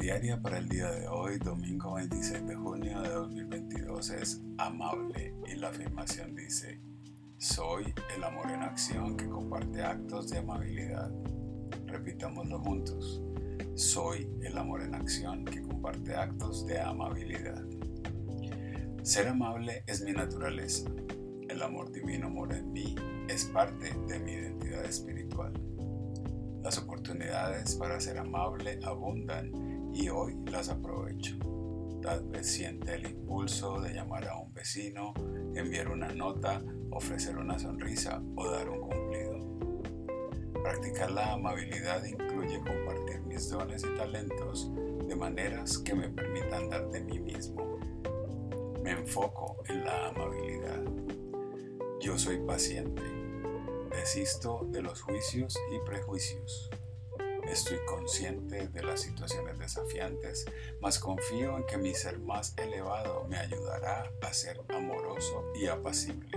diaria para el día de hoy, domingo 26 de junio de 2022, es amable y la afirmación dice, soy el amor en acción que comparte actos de amabilidad. Repitámoslo juntos, soy el amor en acción que comparte actos de amabilidad. Ser amable es mi naturaleza. El amor divino mora en mí, es parte de mi identidad espiritual. Las oportunidades para ser amable abundan y hoy las aprovecho. Tal vez siente el impulso de llamar a un vecino, enviar una nota, ofrecer una sonrisa o dar un cumplido. Practicar la amabilidad incluye compartir mis dones y talentos de maneras que me permitan dar de mí mismo. Me enfoco en la amabilidad. Yo soy paciente Desisto de los juicios y prejuicios. Estoy consciente de las situaciones desafiantes, mas confío en que mi ser más elevado me ayudará a ser amoroso y apacible.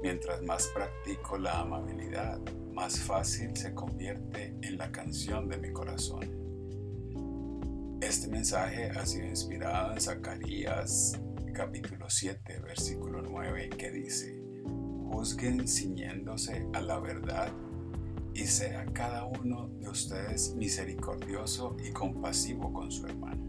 Mientras más practico la amabilidad, más fácil se convierte en la canción de mi corazón. Este mensaje ha sido inspirado en Zacarías capítulo 7, versículo 9, que dice, juzguen ciñéndose a la verdad y sea cada uno de ustedes misericordioso y compasivo con su hermano.